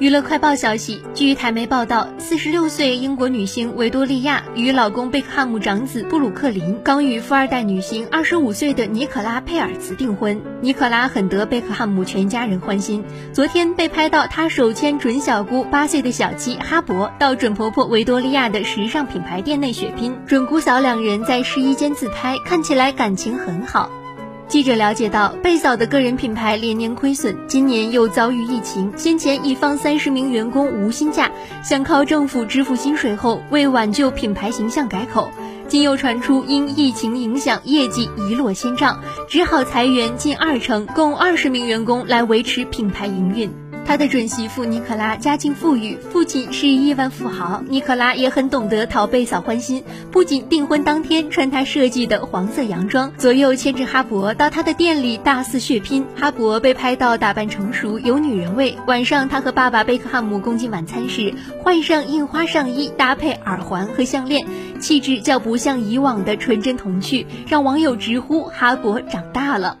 娱乐快报消息，据台媒报道，四十六岁英国女星维多利亚与老公贝克汉姆长子布鲁克林刚与富二代女星二十五岁的尼可拉佩尔茨订婚。尼可拉很得贝克汉姆全家人欢心，昨天被拍到他手牵准小姑八岁的小妻哈勃到准婆婆维多利亚的时尚品牌店内血拼，准姑嫂两人在试衣间自拍，看起来感情很好。记者了解到，贝嫂的个人品牌连年亏损，今年又遭遇疫情，先前已放三十名员工无薪假，想靠政府支付薪水后，为挽救品牌形象改口，今又传出因疫情影响业绩一落千丈，只好裁员近二成，共二十名员工来维持品牌营运。他的准媳妇尼可拉家境富裕，父亲是亿万富豪。尼可拉也很懂得讨贝嫂欢心，不仅订婚当天穿他设计的黄色洋装，左右牵着哈勃到他的店里大肆血拼。哈勃被拍到打扮成熟，有女人味。晚上，他和爸爸贝克汉姆共进晚餐时，换上印花上衣，搭配耳环和项链，气质较不像以往的纯真童趣，让网友直呼哈勃长大了。